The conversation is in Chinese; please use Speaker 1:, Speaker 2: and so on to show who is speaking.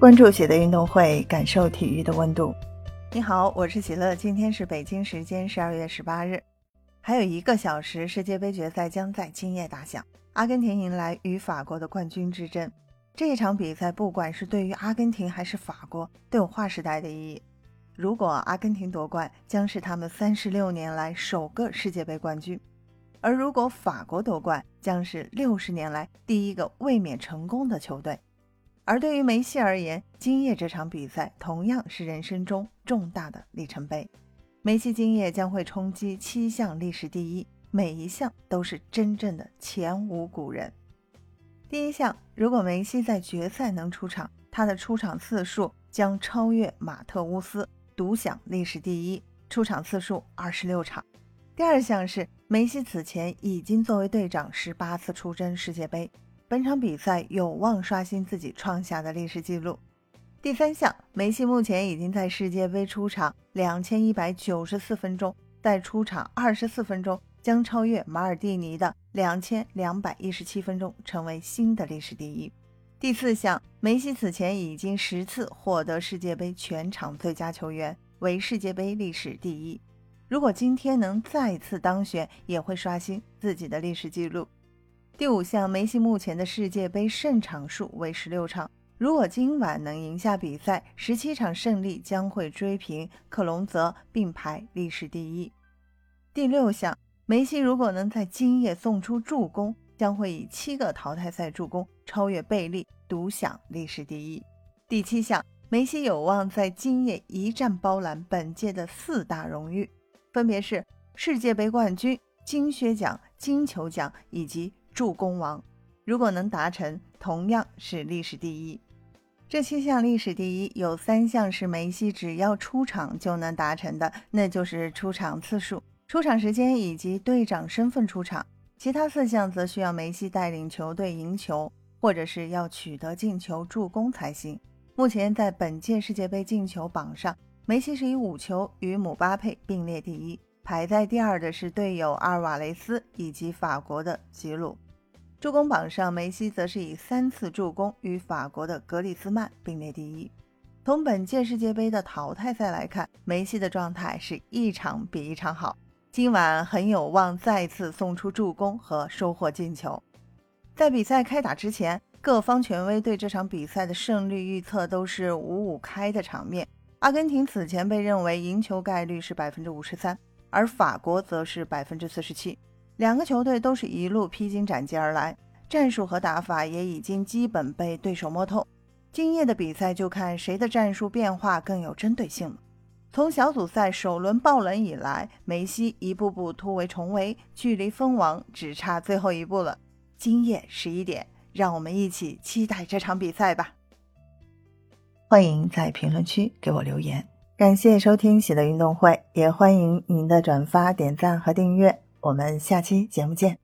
Speaker 1: 关注喜乐运动会，感受体育的温度。你好，我是喜乐。今天是北京时间十二月十八日，还有一个小时，世界杯决赛将在今夜打响。阿根廷迎来与法国的冠军之争。这一场比赛，不管是对于阿根廷还是法国，都有划时代的意义。如果阿根廷夺冠，将是他们三十六年来首个世界杯冠军；而如果法国夺冠，将是六十年来第一个卫冕成功的球队。而对于梅西而言，今夜这场比赛同样是人生中重大的里程碑。梅西今夜将会冲击七项历史第一，每一项都是真正的前无古人。第一项，如果梅西在决赛能出场，他的出场次数将超越马特乌斯，独享历史第一，出场次数二十六场。第二项是梅西此前已经作为队长十八次出征世界杯。本场比赛有望刷新自己创下的历史记录。第三项，梅西目前已经在世界杯出场两千一百九十四分钟，在出场二十四分钟将超越马尔蒂尼的两千两百一十七分钟，成为新的历史第一。第四项，梅西此前已经十次获得世界杯全场最佳球员，为世界杯历史第一。如果今天能再次当选，也会刷新自己的历史记录。第五项，梅西目前的世界杯胜场数为十六场。如果今晚能赢下比赛，十七场胜利将会追平克隆泽，并排历史第一。第六项，梅西如果能在今夜送出助攻，将会以七个淘汰赛助攻超越贝利，独享历史第一。第七项，梅西有望在今夜一战包揽本届的四大荣誉，分别是世界杯冠军、金靴奖、金球奖以及。助攻王，如果能达成，同样是历史第一。这七项历史第一有三项是梅西只要出场就能达成的，那就是出场次数、出场时间以及队长身份出场。其他四项则需要梅西带领球队赢球，或者是要取得进球、助攻才行。目前在本届世界杯进球榜上，梅西是以五球与姆巴佩并列第一。排在第二的是队友阿尔瓦雷斯以及法国的吉鲁。助攻榜上，梅西则是以三次助攻与法国的格里兹曼并列第一。从本届世界杯的淘汰赛来看，梅西的状态是一场比一场好，今晚很有望再次送出助攻和收获进球。在比赛开打之前，各方权威对这场比赛的胜率预测都是五五开的场面。阿根廷此前被认为赢球概率是百分之五十三。而法国则是百分之四十七，两个球队都是一路披荆斩棘而来，战术和打法也已经基本被对手摸透。今夜的比赛就看谁的战术变化更有针对性了。从小组赛首轮爆冷以来，梅西一步步突围重围，距离封王只差最后一步了。今夜十一点，让我们一起期待这场比赛吧。欢迎在评论区给我留言。感谢收听喜的运动会，也欢迎您的转发、点赞和订阅。我们下期节目见。